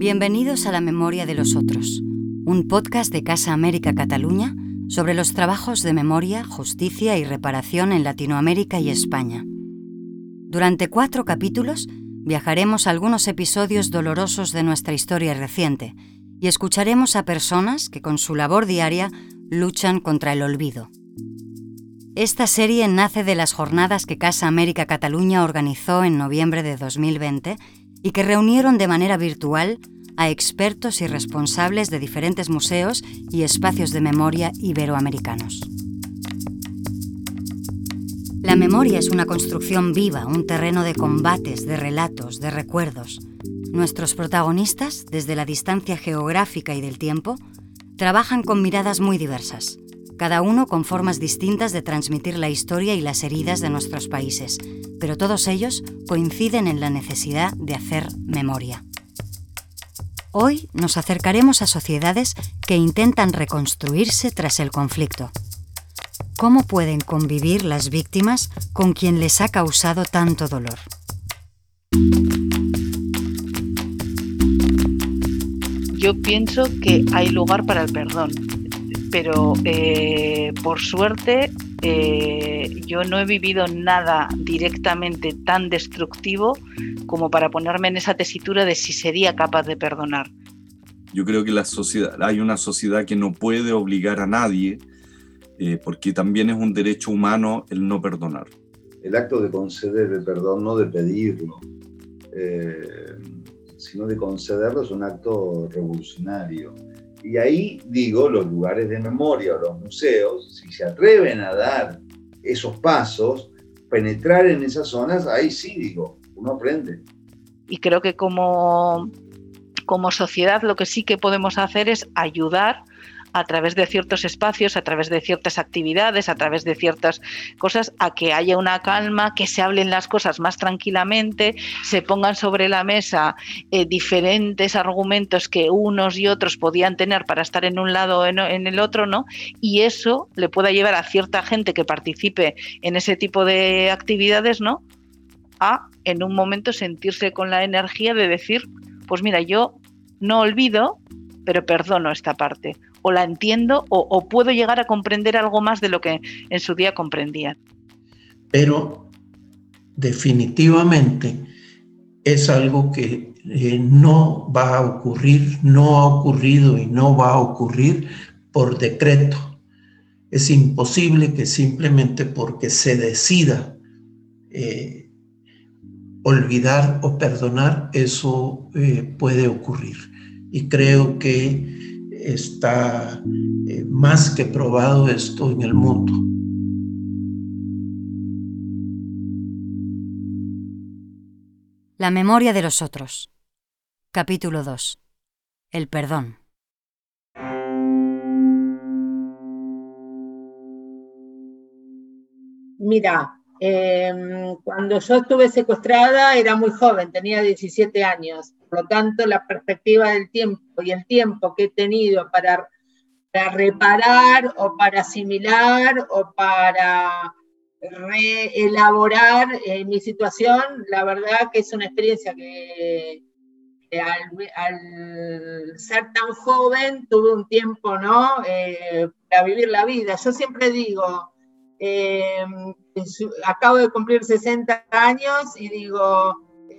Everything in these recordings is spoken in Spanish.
Bienvenidos a La Memoria de los Otros, un podcast de Casa América Cataluña sobre los trabajos de memoria, justicia y reparación en Latinoamérica y España. Durante cuatro capítulos viajaremos a algunos episodios dolorosos de nuestra historia reciente y escucharemos a personas que con su labor diaria luchan contra el olvido. Esta serie nace de las jornadas que Casa América Cataluña organizó en noviembre de 2020 y que reunieron de manera virtual a expertos y responsables de diferentes museos y espacios de memoria iberoamericanos. La memoria es una construcción viva, un terreno de combates, de relatos, de recuerdos. Nuestros protagonistas, desde la distancia geográfica y del tiempo, trabajan con miradas muy diversas, cada uno con formas distintas de transmitir la historia y las heridas de nuestros países, pero todos ellos coinciden en la necesidad de hacer memoria. Hoy nos acercaremos a sociedades que intentan reconstruirse tras el conflicto. ¿Cómo pueden convivir las víctimas con quien les ha causado tanto dolor? Yo pienso que hay lugar para el perdón pero eh, por suerte eh, yo no he vivido nada directamente tan destructivo como para ponerme en esa tesitura de si sería capaz de perdonar. Yo creo que la sociedad, hay una sociedad que no puede obligar a nadie, eh, porque también es un derecho humano el no perdonar. El acto de conceder el perdón, no de pedirlo, sino de concederlo, es un acto revolucionario y ahí digo, los lugares de memoria los museos, si se atreven a dar esos pasos, penetrar en esas zonas, ahí sí digo, uno aprende. Y creo que como, como sociedad lo que sí que podemos hacer es ayudar a través de ciertos espacios, a través de ciertas actividades, a través de ciertas cosas, a que haya una calma, que se hablen las cosas más tranquilamente, se pongan sobre la mesa eh, diferentes argumentos que unos y otros podían tener para estar en un lado o en, en el otro, ¿no? Y eso le pueda llevar a cierta gente que participe en ese tipo de actividades, ¿no? A en un momento sentirse con la energía de decir, pues mira, yo no olvido, pero perdono esta parte o la entiendo o, puedo llegar a comprender algo más de lo que en su día comprendía. Pero definitivamente es algo que eh, no va a ocurrir, no ha ocurrido y no va a ocurrir por decreto. Es imposible que simplemente porque se decida eh, olvidar o perdonar, eso eh, puede ocurrir. Y creo que está eh, más que probado esto en el mundo. La memoria de los otros. Capítulo 2. El perdón. Mira, em, cuando yo estuve secuestrada era muy joven, tenía 17 años. Por lo tanto, la perspectiva del tiempo y el tiempo que he tenido para, reparar o para asimilar o para reelaborar eh, mi situación, la verdad que es una experiencia que, al, ser tan joven tuve un tiempo, ¿no? Eh, para vivir la vida. Yo siempre digo, eh, acabo de cumplir 60 años y digo,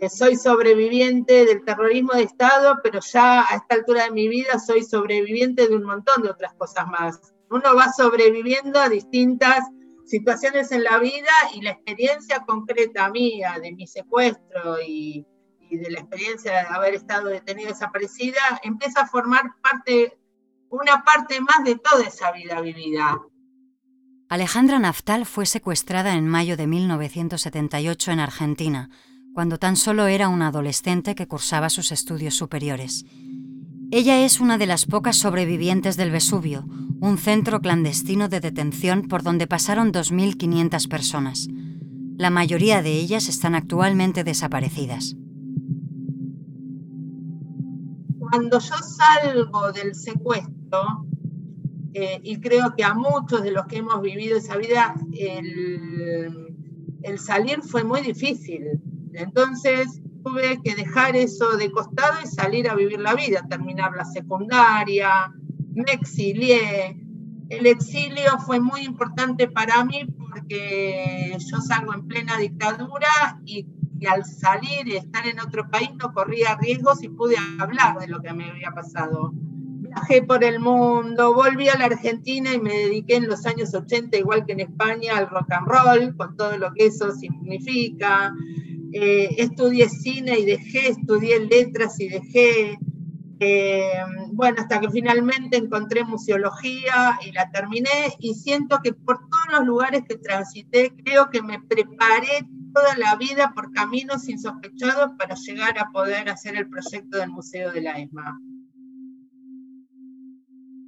soy sobreviviente del terrorismo de Estado, pero ya a esta altura de mi vida soy sobreviviente de un montón de otras cosas más. Uno va sobreviviendo a distintas situaciones en la vida y la experiencia concreta mía de mi secuestro y, de la experiencia de haber estado detenida desaparecida empieza a formar parte, una parte más de toda esa vida vivida. Alejandra Naftal fue secuestrada en mayo de 1978 en Argentina cuando tan solo era una adolescente que cursaba sus estudios superiores. Ella es una de las pocas sobrevivientes del Vesubio, un centro clandestino de detención por donde pasaron 2.500 personas. La mayoría de ellas están actualmente desaparecidas. Cuando yo salgo del secuestro, eh, y creo que a muchos de los que hemos vivido esa vida, el, el salir fue muy difícil entonces, tuve que dejar eso de costado y salir a vivir la vida, terminar la secundaria, me exilié. El exilio fue muy importante para mí porque yo salgo en plena dictadura y, al salir y estar en otro país no corría riesgos y pude hablar de lo que me había pasado. Viajé por el mundo, volví a la Argentina y me dediqué en los años 80, igual que en España, al rock and roll, con todo lo que eso significa. Eh, estudié cine y dejé, estudié letras y dejé, eh, bueno, hasta que finalmente encontré museología y la terminé y siento que por todos los lugares que transité, creo que me preparé toda la vida por caminos insospechados para llegar a poder hacer el proyecto del Museo de la ESMA.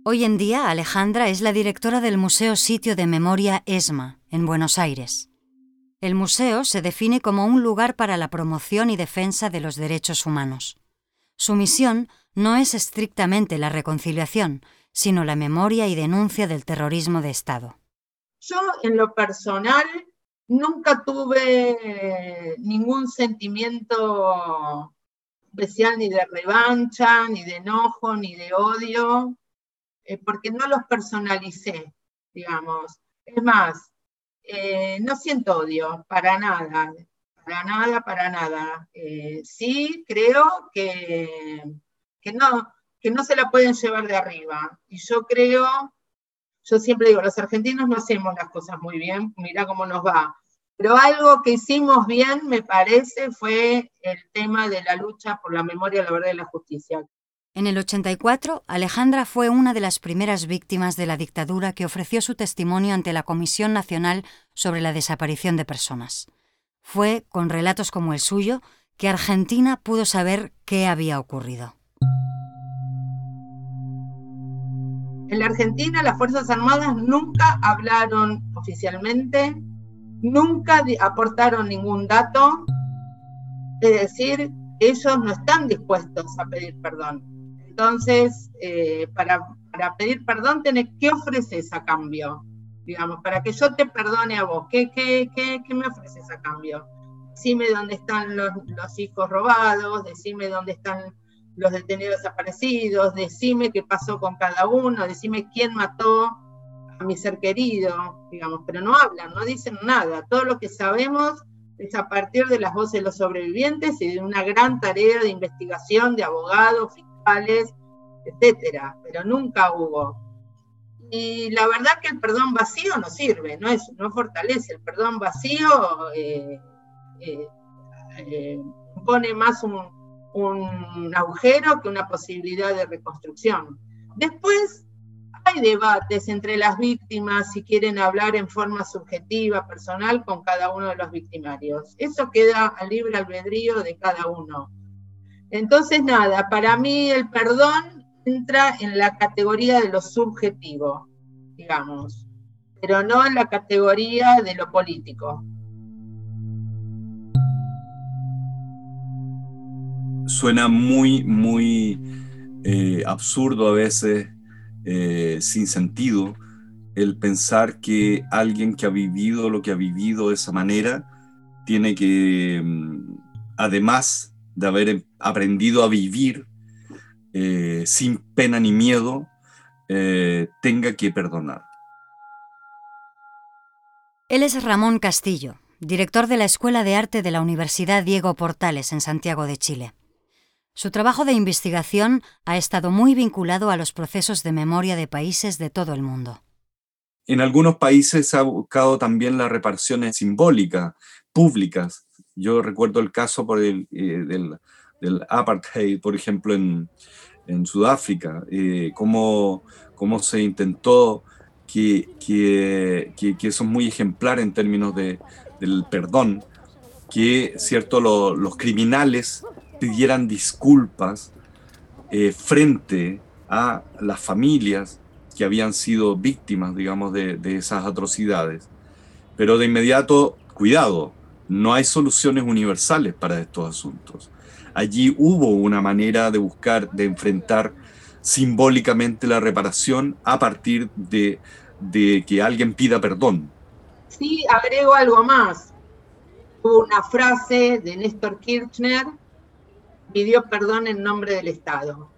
Hoy en día, Alejandra es la directora del Museo Sitio de Memoria ESMA, en Buenos Aires. El museo se define como un lugar para la promoción y defensa de los derechos humanos. Su misión no es estrictamente la reconciliación, sino la memoria y denuncia del terrorismo de Estado. Yo, en lo personal, nunca tuve ningún sentimiento especial ni de revancha, ni de enojo, ni de odio, eh, porque no los personalicé, digamos. Es más, eh, no siento odio, para nada, para nada, para nada. Eh, sí creo que, que, no, que no se la pueden llevar de arriba. Y yo creo, yo siempre digo, los argentinos no hacemos las cosas muy bien, mira cómo nos va. Pero algo que hicimos bien, me parece, fue el tema de la lucha por la memoria, la verdad y la justicia. En el 84, Alejandra fue una de las primeras víctimas de la dictadura que ofreció su testimonio ante la Comisión Nacional sobre la Desaparición de Personas. Fue, con relatos como el suyo, que Argentina pudo saber qué había ocurrido. En la Argentina las Fuerzas Armadas nunca hablaron oficialmente, nunca aportaron ningún dato, es decir, ellos no están dispuestos a pedir perdón entonces, eh, para, pedir perdón, tenés, ¿qué ofreces a cambio? Digamos, para que yo te perdone a vos, ¿qué, qué, qué, me ofreces a cambio? Decime dónde están los, hijos robados, decime dónde están los detenidos desaparecidos, decime qué pasó con cada uno, decime quién mató a mi ser querido, digamos, pero no hablan, no dicen nada. Todo lo que sabemos es a partir de las voces de los sobrevivientes y de una gran tarea de investigación de abogados, etcétera, pero nunca hubo. Y la verdad que el perdón vacío no sirve, no, es, no fortalece, el perdón vacío eh, eh, eh, pone más un, un agujero que una posibilidad de reconstrucción. Después hay debates entre las víctimas si quieren hablar en forma subjetiva, personal, con cada uno de los victimarios. Eso queda a libre albedrío de cada uno. Entonces, nada, para mí el perdón entra en la categoría de lo subjetivo, digamos, pero no en la categoría de lo político. Suena muy, muy eh, absurdo a veces, eh, sin sentido, el pensar que alguien que ha vivido lo que ha vivido de esa manera tiene que, mm, además de haber aprendido a vivir eh, sin pena ni miedo, eh, tenga que perdonar. Él es Ramón Castillo, director de la Escuela de Arte de la Universidad Diego Portales en Santiago de Chile. Su trabajo de investigación ha estado muy vinculado a los procesos de memoria de países de todo el mundo. En algunos países ha buscado también las reparaciones simbólicas, públicas, yo recuerdo el caso por el, eh, del, apartheid, por ejemplo, en, Sudáfrica, eh, cómo, se intentó que, que, eso es muy ejemplar en términos de, del perdón, que cierto, los criminales pidieran disculpas eh, frente a las familias que habían sido víctimas, digamos, de, de esas atrocidades. Pero de inmediato, cuidado, no hay soluciones universales para estos asuntos. Allí hubo una manera de buscar, de enfrentar simbólicamente la reparación a partir de, que alguien pida perdón. Sí, agrego algo más. Hubo una frase de Néstor Kirchner pidió perdón en nombre del Estado.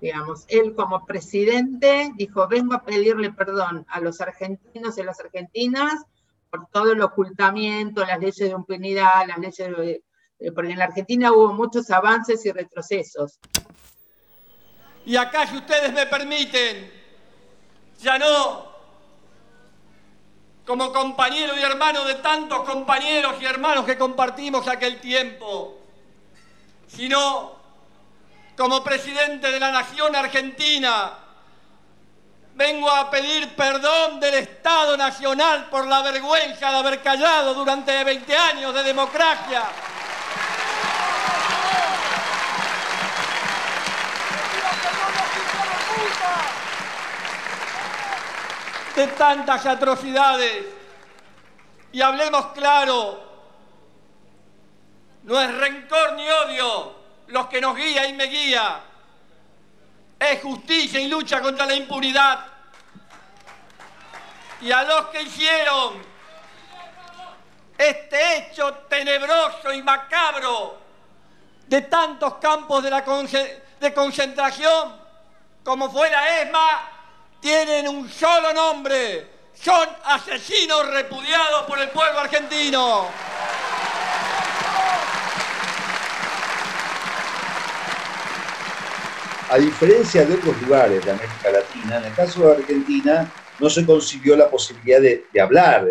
Digamos, él como presidente dijo, vengo a pedirle perdón a los argentinos y las argentinas por todo el ocultamiento, las leyes de impunidad, las leyes de... Porque en la Argentina hubo muchos avances y retrocesos. Y acá, si ustedes me permiten, ya no como compañero y hermano de tantos compañeros y hermanos que compartimos aquel tiempo, sino como presidente de la nación argentina, vengo a pedir perdón del Estado Nacional por la vergüenza de haber callado durante 20 años de democracia. de tantas atrocidades. Y hablemos claro, no es rencor ni odio los que nos guía y me guía, es justicia y lucha contra la impunidad. Y a los que hicieron este hecho tenebroso y macabro de tantos campos de, la concentración como fue la ESMA, tienen un solo nombre. Son asesinos repudiados por el pueblo argentino. A diferencia de otros lugares de América Latina, en el caso de Argentina no se consiguió la posibilidad de, hablar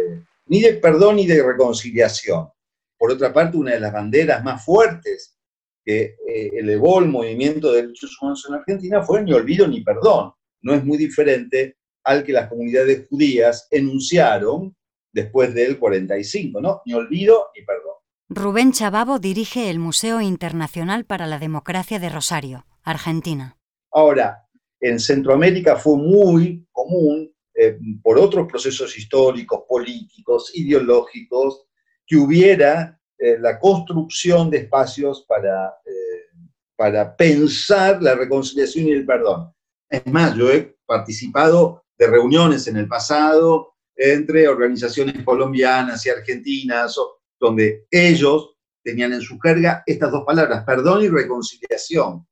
ni de perdón ni de reconciliación. Por otra parte, una de las banderas más fuertes que eh, elevó el movimiento de derechos humanos en Argentina fue ni olvido ni perdón no es muy diferente al que las comunidades judías enunciaron después del 45, ¿no? Ni olvido ni perdón. Rubén Chababo dirige el Museo Internacional para la Democracia de Rosario, Argentina. Ahora, en Centroamérica fue muy común, eh, por otros procesos históricos, políticos, ideológicos, que hubiera eh, la construcción de espacios para, eh, para pensar la reconciliación y el perdón. Es más, yo he participado de reuniones en el pasado entre organizaciones colombianas y argentinas, donde ellos tenían en su carga estas dos palabras, perdón y reconciliación,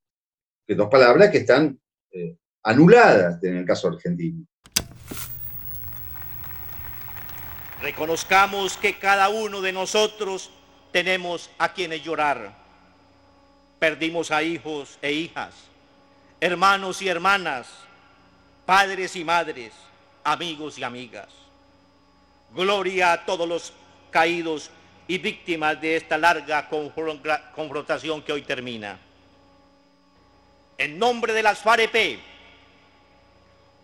que dos palabras que están eh, anuladas en el caso argentino. Reconozcamos que cada uno de nosotros tenemos a quienes llorar. Perdimos a hijos e hijas hermanos y hermanas, padres y madres, amigos y amigas. Gloria a todos los caídos y víctimas de esta larga confrontación que hoy termina. En nombre de las FAREP,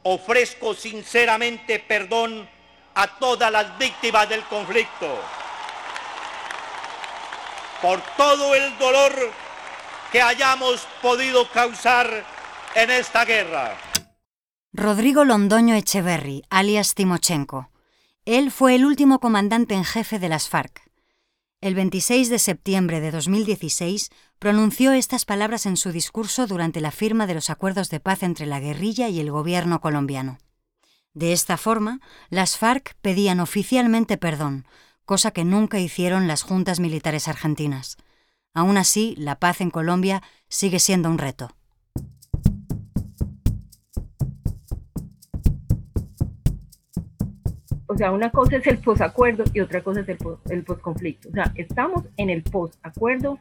ofrezco sinceramente perdón a todas las víctimas del conflicto por todo el dolor que hayamos podido causar en esta guerra. Rodrigo Londoño Echeverry, alias Timochenko. Él fue el último comandante en jefe de las FARC. El 26 de septiembre de 2016 pronunció estas palabras en su discurso durante la firma de los acuerdos de paz entre la guerrilla y el gobierno colombiano. De esta forma, las FARC pedían oficialmente perdón, cosa que nunca hicieron las juntas militares argentinas. Aún así, la paz en Colombia sigue siendo un reto. O sea, una cosa es el posacuerdo y otra cosa es el, posconflicto. O sea, estamos en el posacuerdo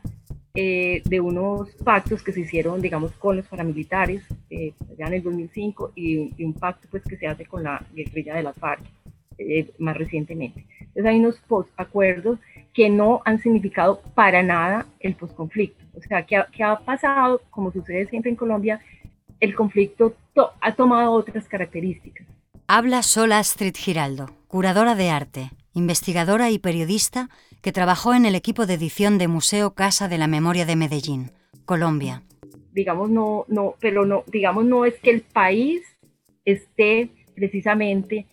eh, de unos pactos que se hicieron, digamos, con los paramilitares eh, ya en el 2005 y, un pacto pues que se hace con la guerrilla de la FARC eh, más recientemente. Entonces hay unos posacuerdos que no han significado para nada el posconflicto. O sea, que ha, ha pasado, como sucede siempre en Colombia, el conflicto ha tomado otras características. Habla sola Astrid Giraldo, curadora de arte, investigadora y periodista que trabajó en el equipo de edición de Museo Casa de la Memoria de Medellín, Colombia. Digamos no, no, pero no, digamos no es que el país esté precisamente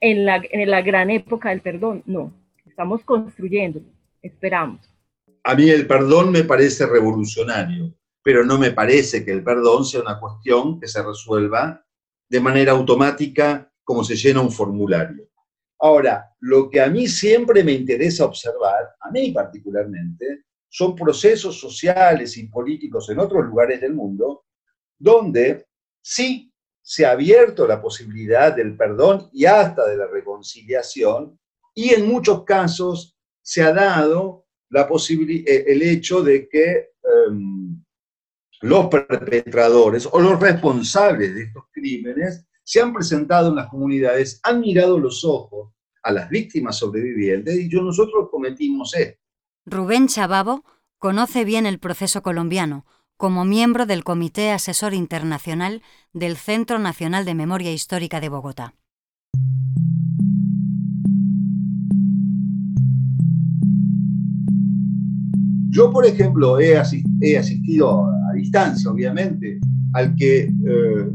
en la, en la gran época del perdón, no, estamos construyendo, esperamos. A mí el perdón me parece revolucionario, pero no me parece que el perdón sea una cuestión que se resuelva de manera automática como se llena un formulario. Ahora, lo que a mí siempre me interesa observar, a mí particularmente, son procesos sociales y políticos en otros lugares del mundo donde sí se ha abierto la posibilidad del perdón y hasta de la reconciliación, y en muchos casos se ha dado la eh, el hecho de que em, los perpetradores o los responsables de estos crímenes se han presentado en las comunidades, han mirado los ojos a las víctimas sobrevivientes y dicho, nosotros cometimos esto. Rubén Chababo conoce bien el proceso colombiano como miembro del Comité Asesor Internacional del Centro Nacional de Memoria Histórica de Bogotá. Yo, por ejemplo, he, asistido a distancia, obviamente, al que, eh,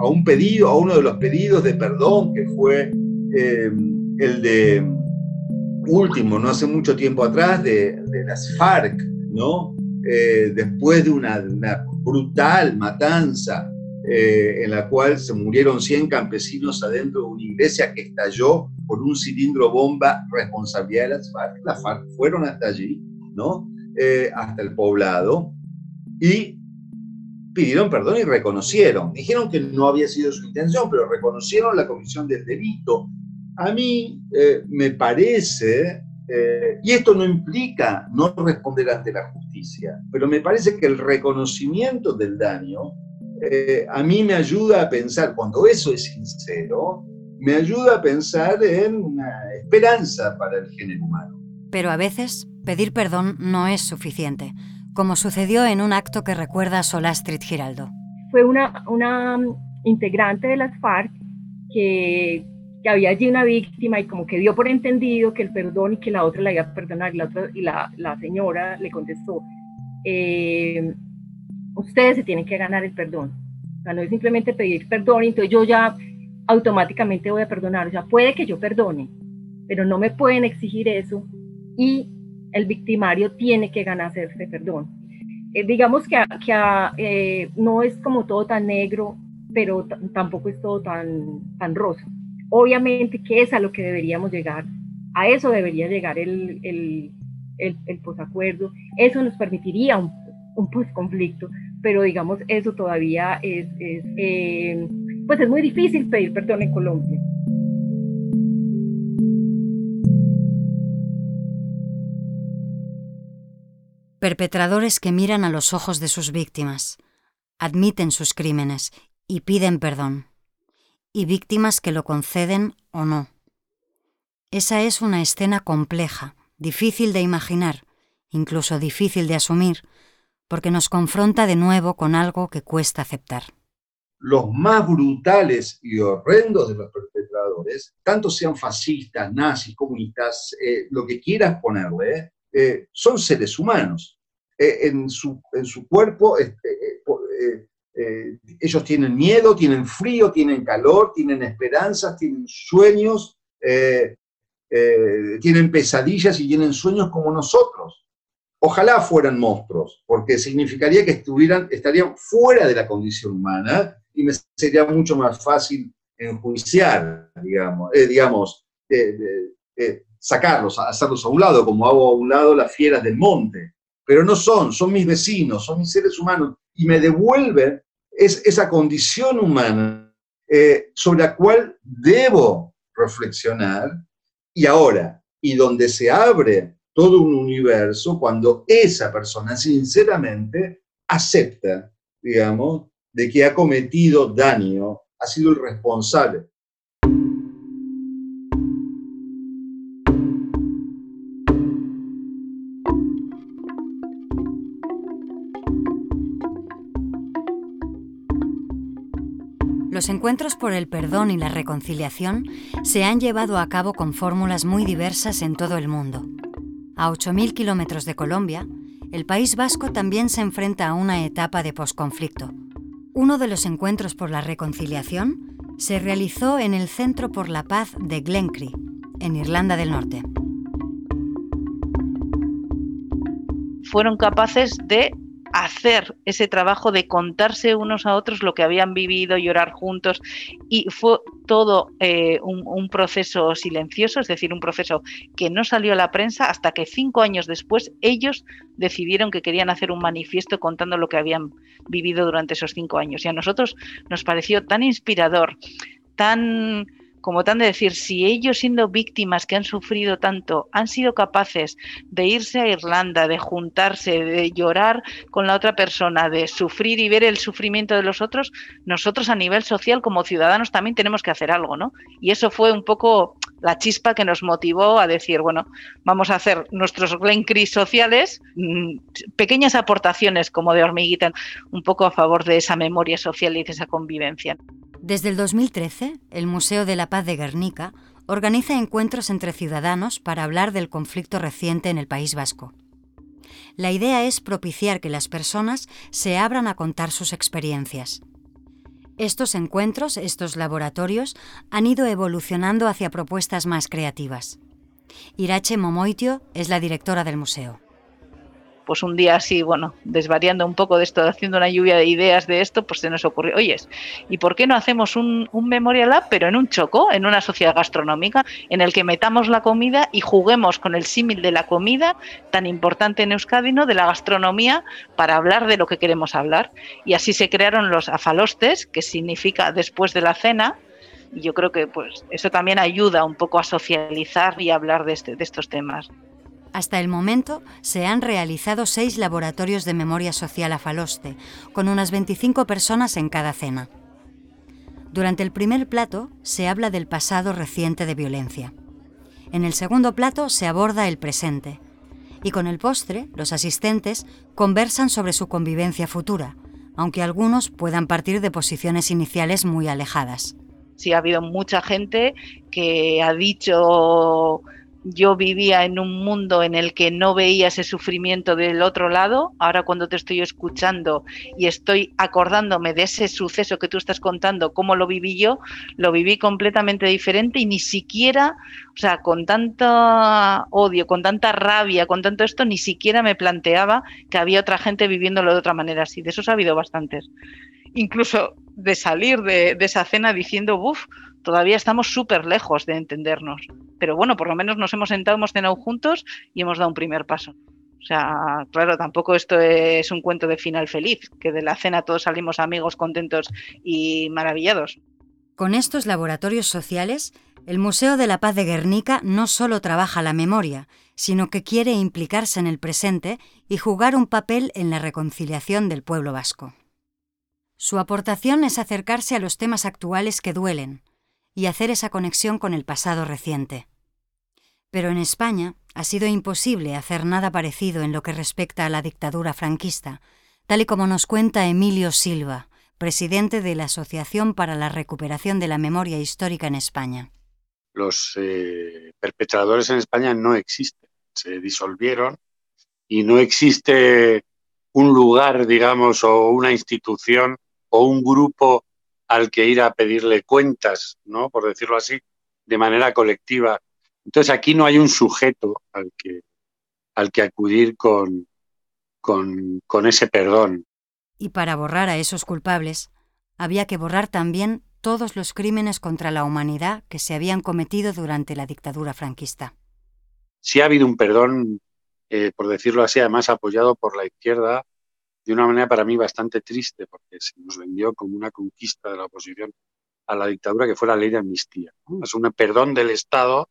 a un pedido, a uno de los pedidos de perdón que fue eh, el de último, no hace mucho tiempo atrás, de, las FARC, ¿no? Eh, después de una, brutal matanza en la cual se murieron 100 campesinos adentro de una iglesia que estalló por un cilindro bomba, responsabilidad de las FARC. Las FARC fueron hasta allí, ¿no? Eh, hasta el poblado y pidieron perdón y reconocieron. Dijeron que no había sido su intención, pero reconocieron la comisión del delito. A mí eh, me parece, eh, y esto no implica no responder ante la justicia, pero me parece que el reconocimiento del daño a mí me ayuda a pensar, cuando eso es sincero, me ayuda a pensar en una esperanza para el género humano. Pero a veces pedir perdón no es suficiente, como sucedió en un acto que recuerda Solastrit Giraldo. Fue una, una integrante de las FARC que, que, había allí una víctima y como que dio por entendido que el perdón y que la otra la iba a perdonar y la, otra, y la, la señora le contestó, eh, ustedes se tienen que ganar el perdón. O sea, no es simplemente pedir perdón, entonces yo ya automáticamente voy a perdonar. O sea, puede que yo perdone, pero no me pueden exigir eso y el victimario tiene que ganarse ese perdón. Eh, digamos que, que eh, no es como todo tan negro, pero tampoco es todo tan, tan rosa. Obviamente que es a lo que deberíamos llegar, a eso debería llegar el, el, el, posacuerdo, eso nos permitiría un, un posconflicto, pero digamos eso todavía es, es eh, pues es muy difícil pedir perdón en Colombia. Perpetradores que miran a los ojos de sus víctimas, admiten sus crímenes y piden perdón. Y víctimas que lo conceden o no. Esa es una escena compleja, difícil de imaginar, incluso difícil de asumir, porque nos confronta de nuevo con algo que cuesta aceptar. Los más brutales y horrendos de los perpetradores, tanto sean fascistas, nazis, comunistas, eh, lo que quieras ponerle, eh, son seres humanos. Eh, en, su, en, su, cuerpo eh, ellos tienen miedo, tienen frío, tienen calor, tienen esperanzas, tienen sueños, tienen pesadillas y tienen sueños como nosotros. Ojalá fueran monstruos, porque significaría que estuvieran, estarían fuera de la condición humana y me sería mucho más fácil enjuiciar, digamos, digamos sacarlos, hacerlos a un lado, como hago a un lado las fieras del monte. Pero no son, son mis vecinos, son mis seres humanos, y me devuelven es, esa condición humana eh, sobre la cual debo reflexionar, y ahora, y donde se abre todo un universo cuando esa persona sinceramente acepta, digamos, de que ha cometido daño, ha sido el responsable Los encuentros por el perdón y la reconciliación se han llevado a cabo con fórmulas muy diversas en todo el mundo. A 8.000 kilómetros de Colombia, el País Vasco también se enfrenta a una etapa de posconflicto. Uno de los encuentros por la reconciliación se realizó en el Centro por la Paz de Glencree, en Irlanda del Norte. Fueron capaces de hacer ese trabajo de contarse unos a otros lo que habían vivido, llorar juntos. Y fue todo eh, un, proceso silencioso, es decir, un proceso que no salió a la prensa hasta que cinco años después ellos decidieron que querían hacer un manifiesto contando lo que habían vivido durante esos cinco años. Y a nosotros nos pareció tan inspirador, tan como tan de decir, si ellos siendo víctimas que han sufrido tanto, han sido capaces de irse a Irlanda, de juntarse, de llorar con la otra persona, de sufrir y ver el sufrimiento de los otros, nosotros a nivel social como ciudadanos también tenemos que hacer algo, ¿no? Y eso fue un poco la chispa que nos motivó a decir, bueno, vamos a hacer nuestros Glen Cris sociales, mm, pequeñas aportaciones como de hormiguita, un poco a favor de esa memoria social y de esa convivencia. Desde el 2013, el Museo de la Paz de Guernica organiza encuentros entre ciudadanos para hablar del conflicto reciente en el País Vasco. La idea es propiciar que las personas se abran a contar sus experiencias. Estos encuentros, estos laboratorios, han ido evolucionando hacia propuestas más creativas. Irache Momoitio es la directora del museo pues un día así, bueno, desvariando un poco de esto, haciendo una lluvia de ideas de esto, pues se nos ocurrió, oyes, ¿y por qué no hacemos un, Memorial Lab, pero en un choco, en una sociedad gastronómica, en el que metamos la comida y juguemos con el símil de la comida, tan importante en Euskadi, ¿no? de la gastronomía, para hablar de lo que queremos hablar? Y así se crearon los afalostes, que significa después de la cena, y yo creo que pues eso también ayuda un poco a socializar y hablar de, este, de estos temas. Hasta el momento se han realizado seis laboratorios de memoria social a Faloste, con unas 25 personas en cada cena. Durante el primer plato se habla del pasado reciente de violencia. En el segundo plato se aborda el presente. Y con el postre, los asistentes conversan sobre su convivencia futura, aunque algunos puedan partir de posiciones iniciales muy alejadas. Sí, ha habido mucha gente que ha dicho yo vivía en un mundo en el que no veía ese sufrimiento del otro lado. Ahora cuando te estoy escuchando y estoy acordándome de ese suceso que tú estás contando, cómo lo viví yo, lo viví completamente diferente y ni siquiera, o sea, con tanto odio, con tanta rabia, con tanto esto, ni siquiera me planteaba que había otra gente viviéndolo de otra manera así. De esos ha habido bastantes. Incluso de salir de, de esa cena diciendo, uff, todavía estamos súper lejos de entendernos. Pero bueno, por lo menos nos hemos sentado, hemos cenado juntos y hemos dado un primer paso. O sea, claro, tampoco esto es un cuento de final feliz, que de la cena todos salimos amigos, contentos y maravillados. Con estos laboratorios sociales, el Museo de la Paz de Guernica no solo trabaja la memoria, sino que quiere implicarse en el presente y jugar un papel en la reconciliación del pueblo vasco. Su aportación es acercarse a los temas actuales que duelen, y hacer esa conexión con el pasado reciente. Pero en España ha sido imposible hacer nada parecido en lo que respecta a la dictadura franquista, tal y como nos cuenta Emilio Silva, presidente de la Asociación para la Recuperación de la Memoria Histórica en España. Los eh, perpetradores en España no existen, se disolvieron y no existe un lugar, digamos, o una institución o un grupo al que ir a pedirle cuentas, ¿no? Por decirlo así, de manera colectiva. Entonces aquí no hay un sujeto al que, al que acudir con, con, con ese perdón. Y para borrar a esos culpables, había que borrar también todos los crímenes contra la humanidad que se habían cometido durante la dictadura franquista. Sí ha habido un perdón, eh, por decirlo así, además apoyado por la izquierda, de una manera para mí bastante triste, porque se nos vendió como una conquista de la oposición a la dictadura que fue la ley de amnistía. Es un perdón del Estado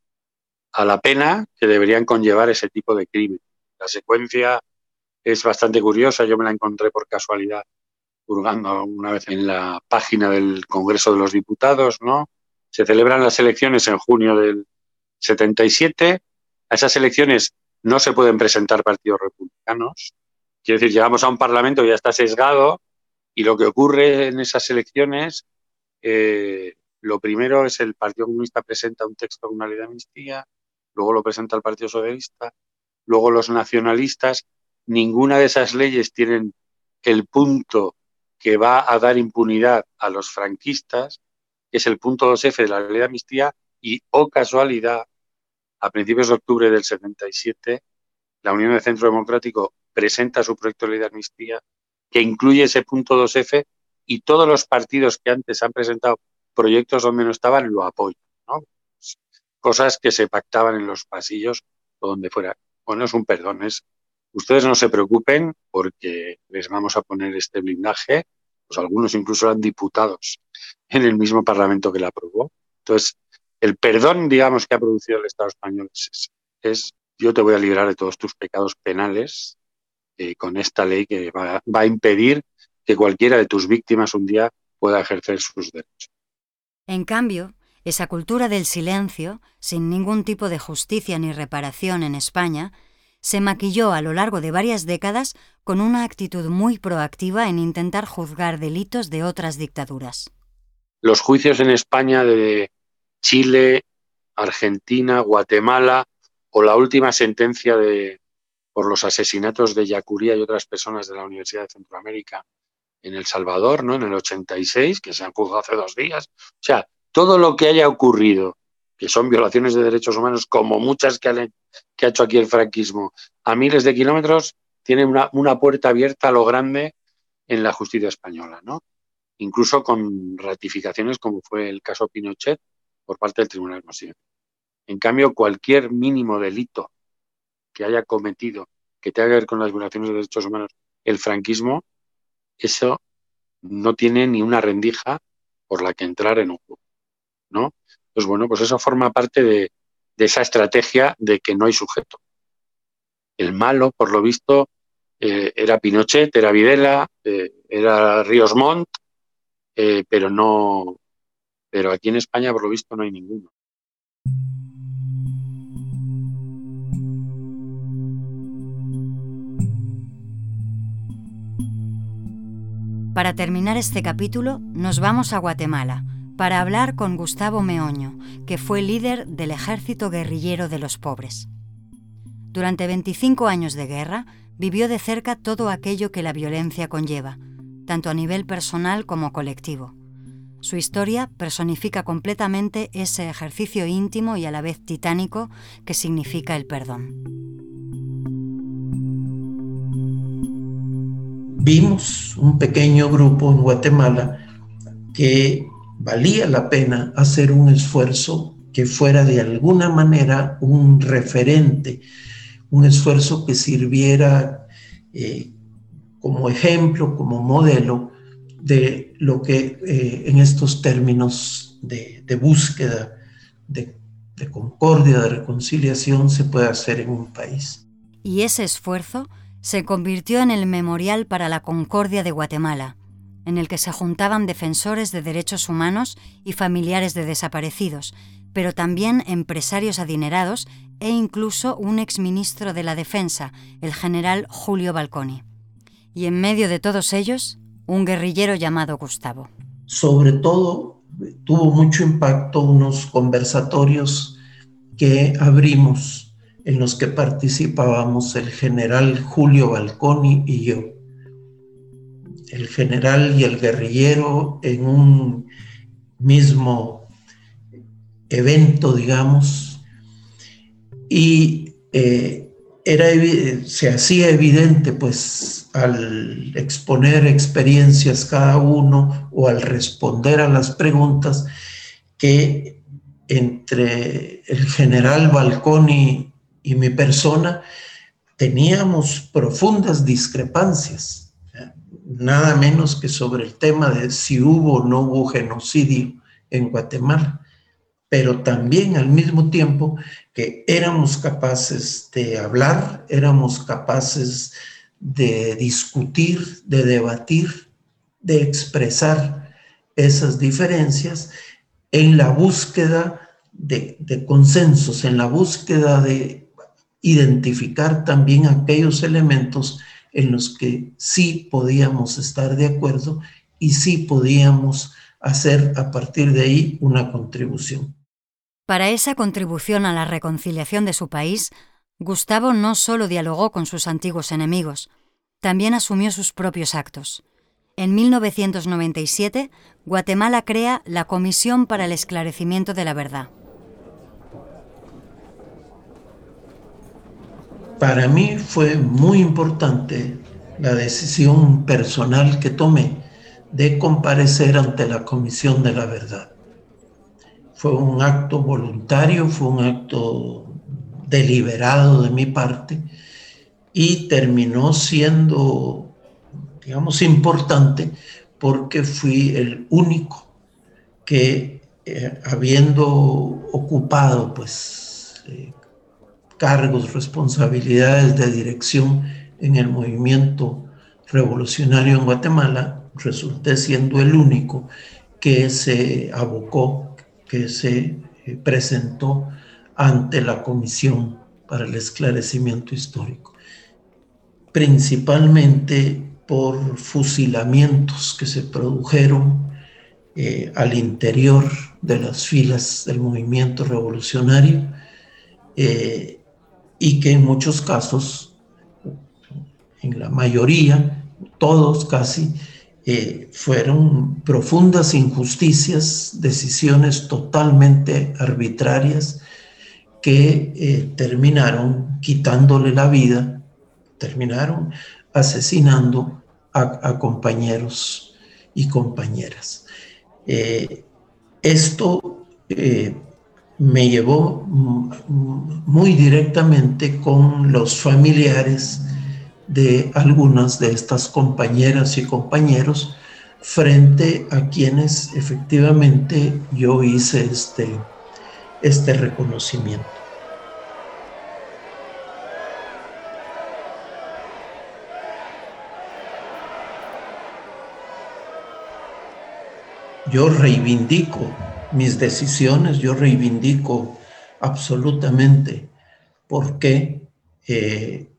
a la pena que deberían conllevar ese tipo de crimen. La secuencia es bastante curiosa, yo me la encontré por casualidad hurgando una vez en la página del Congreso de los Diputados, ¿no? Se celebran las elecciones en junio del 77. A esas elecciones no se pueden presentar partidos republicanos, Quiero decir, llegamos a un Parlamento que ya está sesgado y lo que ocurre en esas elecciones, eh, lo primero es el Partido Comunista presenta un texto con una ley de amnistía, luego lo presenta el Partido Socialista, luego los nacionalistas. Ninguna de esas leyes tienen el punto que va a dar impunidad a los franquistas, que es el punto 2F de la ley de amnistía, y, oh casualidad, a principios de octubre del 77, la Unión de Centro Democrático presenta su proyecto de ley de amnistía que incluye ese punto 2F y todos los partidos que antes han presentado proyectos donde no estaban lo apoyan, ¿no? Cosas que se pactaban en los pasillos o donde fuera. Bueno, es un perdón, es ustedes no se preocupen porque les vamos a poner este blindaje, pues algunos incluso eran diputados en el mismo Parlamento que la aprobó. Entonces, el perdón, digamos, que ha producido el Estado español es, yo te voy a librar de todos tus pecados penales eh, con esta ley que va, va a impedir que cualquiera de tus víctimas un día pueda ejercer sus derechos. En cambio, esa cultura del silencio, sin ningún tipo de justicia ni reparación en España, se maquilló a lo largo de varias décadas con una actitud muy proactiva en intentar juzgar delitos de otras dictaduras. Los juicios en España de Chile, Argentina, Guatemala o la última sentencia de, por los asesinatos de Yacuría y otras personas de la Universidad de Centroamérica en El Salvador, ¿no? En el 86, que se han juzgado hace dos días. O sea, todo lo que haya ocurrido, que son violaciones de derechos humanos, como muchas que, ha, hecho aquí el franquismo, a miles de kilómetros, tiene una, una puerta abierta a lo grande en la justicia española, ¿no? Incluso con ratificaciones como fue el caso Pinochet por parte del Tribunal Constitucional. En cambio, cualquier mínimo delito que haya cometido que tenga que ver con las violaciones de derechos humanos el franquismo, eso no tiene ni una rendija por la que entrar en un juego, ¿no? Pues bueno, pues eso forma parte de, esa estrategia de que no hay sujeto. El malo, por lo visto, eh, era Pinochet, era Videla, eh, era Ríos Montt, eh, pero no, pero aquí en España, por lo visto, no hay ninguno. Para terminar este capítulo, nos vamos a Guatemala para hablar con Gustavo Meoño, que fue líder del Ejército Guerrillero de los Pobres. Durante 25 años de guerra, vivió de cerca todo aquello que la violencia conlleva, tanto a nivel personal como colectivo. Su historia personifica completamente ese ejercicio íntimo y a la vez titánico que significa el perdón. Vimos un pequeño grupo en Guatemala que valía la pena hacer un esfuerzo que fuera de alguna manera un referente, un esfuerzo que sirviera eh, como ejemplo, como modelo de lo que eh, en estos términos de, búsqueda, de, de concordia, de reconciliación se puede hacer en un país. Y ese esfuerzo se convirtió en el Memorial para la Concordia de Guatemala, en el que se juntaban defensores de derechos humanos y familiares de desaparecidos, pero también empresarios adinerados e incluso un exministro de la Defensa, el general Julio Balconi. Y en medio de todos ellos, un guerrillero llamado Gustavo. Sobre todo, tuvo mucho impacto unos conversatorios que abrimos en los que participábamos el general Julio Balconi y yo. El general y el guerrillero en un mismo evento, digamos, y eh, era, se hacía evidente, pues, al exponer experiencias cada uno o al responder a las preguntas, que entre el general Balconi y mi persona teníamos profundas discrepancias, nada menos que sobre el tema de si hubo o no hubo genocidio en Guatemala, pero también al mismo tiempo que éramos capaces de hablar, éramos capaces de discutir, de debatir, de expresar esas diferencias en la búsqueda de, de consensos, en la búsqueda de identificar también aquellos elementos en los que sí podíamos estar de acuerdo y sí podíamos hacer a partir de ahí una contribución. Para esa contribución a la reconciliación de su país, Gustavo no solo dialogó con sus antiguos enemigos, también asumió sus propios actos. En 1997, Guatemala crea la Comisión para el Esclarecimiento de la Verdad. Para mí fue muy importante la decisión personal que tomé de comparecer ante la Comisión de la Verdad. fue un acto voluntario, fue un acto deliberado de mi parte y terminó siendo, digamos, importante porque fui el único que, eh, habiendo ocupado, pues, eh, cargos, responsabilidades de dirección en el movimiento revolucionario en Guatemala, resulté siendo el único que se abocó, que se eh, presentó ante la Comisión para el Esclarecimiento Histórico, principalmente por fusilamientos que se produjeron eh, al interior de las filas del movimiento revolucionario eh, y que en muchos casos, en la mayoría, todos casi, eh, fueron profundas injusticias, decisiones totalmente arbitrarias que eh, terminaron quitándole la vida, terminaron asesinando a, compañeros y compañeras. Eh, esto me llevó muy directamente con los familiares de algunas de estas compañeras y compañeros frente a quienes efectivamente yo hice este, este reconocimiento. Yo reivindico mis decisiones, yo reivindico absolutamente por qué eh,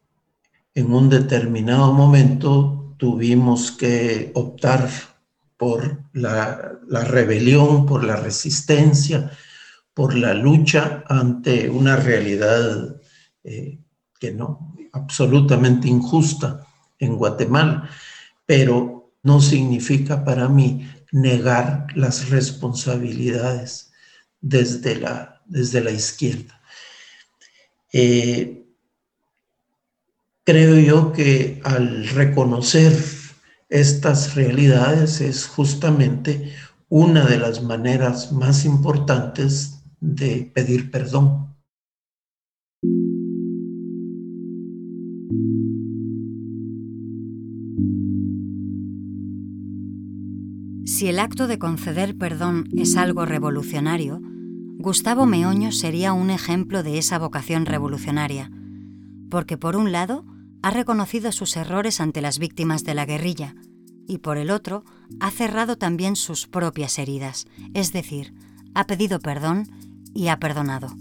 en un determinado momento tuvimos que optar por la, rebelión, por la resistencia, por la lucha ante una realidad eh, que no, absolutamente injusta en Guatemala, pero no significa para mí negar las responsabilidades desde la, desde la izquierda. Eh, creo yo que al reconocer estas realidades es justamente una de las maneras más importantes de pedir perdón. Si el acto de conceder perdón es algo revolucionario, Gustavo Meoño sería un ejemplo de esa vocación revolucionaria, porque por un lado, ha reconocido sus errores ante las víctimas de la guerrilla y por el otro ha cerrado también sus propias heridas, es decir, ha pedido perdón y ha perdonado.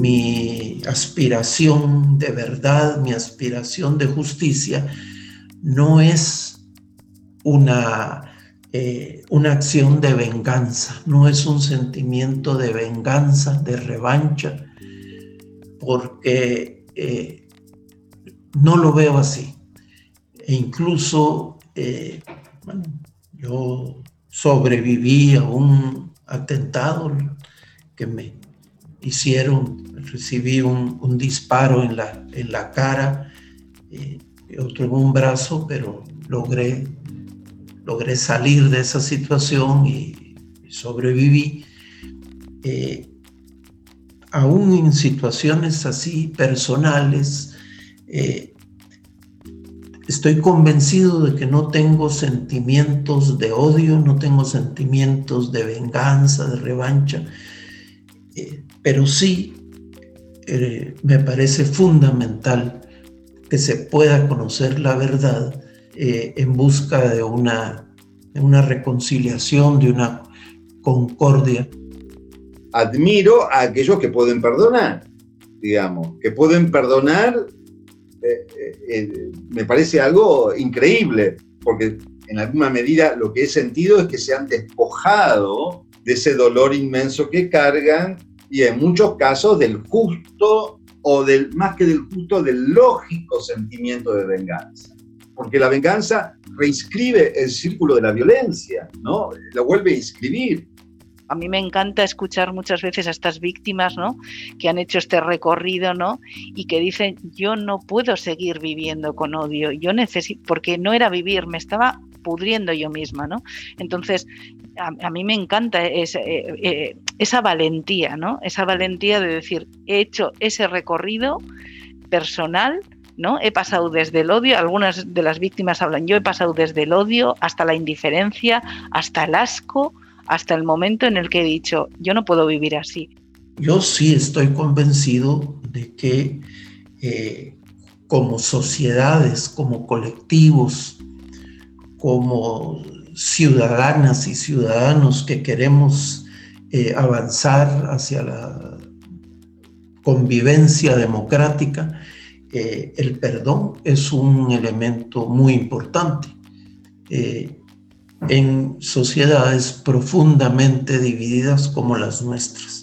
Mi aspiración de verdad, mi aspiración de justicia, no es una, eh, una acción de venganza, no es un sentimiento de venganza, de revancha, porque eh, no lo veo así. E incluso eh, yo sobreviví a un atentado que me hicieron, recibí un, disparo en la, en la cara, otro en un brazo, pero logré, logré salir de esa situación y, sobreviví. Eh, aún en situaciones así personales, eh, estoy convencido de que no tengo sentimientos de odio, no tengo sentimientos de venganza, de revancha, eh, pero sí me parece fundamental que se pueda conocer la verdad en busca de una, reconciliación, de una concordia. Admiro a aquellos que pueden perdonar, digamos, que pueden perdonar eh, eh, eh, me parece algo increíble, porque en alguna medida lo que he sentido es que se han despojado de ese dolor inmenso que cargan y en muchos casos del justo o del más que del justo, del lógico sentimiento de venganza. Porque la venganza reinscribe el círculo de la violencia, ¿no? Lo vuelve a inscribir a mí me encanta escuchar muchas veces a estas víctimas, ¿no? Que han hecho este recorrido, ¿no? Y que dicen, yo no puedo seguir viviendo con odio, yo necesito, porque no era vivir, me estaba pudriendo yo misma, ¿no? Entonces, a, mí me encanta eh, eh, esa valentía, ¿no? Esa valentía de decir, he hecho ese recorrido personal, ¿no? He pasado desde el odio, algunas de las víctimas hablan, yo he pasado desde el odio hasta la indiferencia, hasta el asco, hasta el momento en el que he dicho, yo no puedo vivir así. Yo sí estoy convencido de que eh, como sociedades, como colectivos, como ciudadanas y ciudadanos que queremos eh, avanzar hacia la convivencia democrática, eh, el perdón es un elemento muy importante en sociedades profundamente divididas como las nuestras.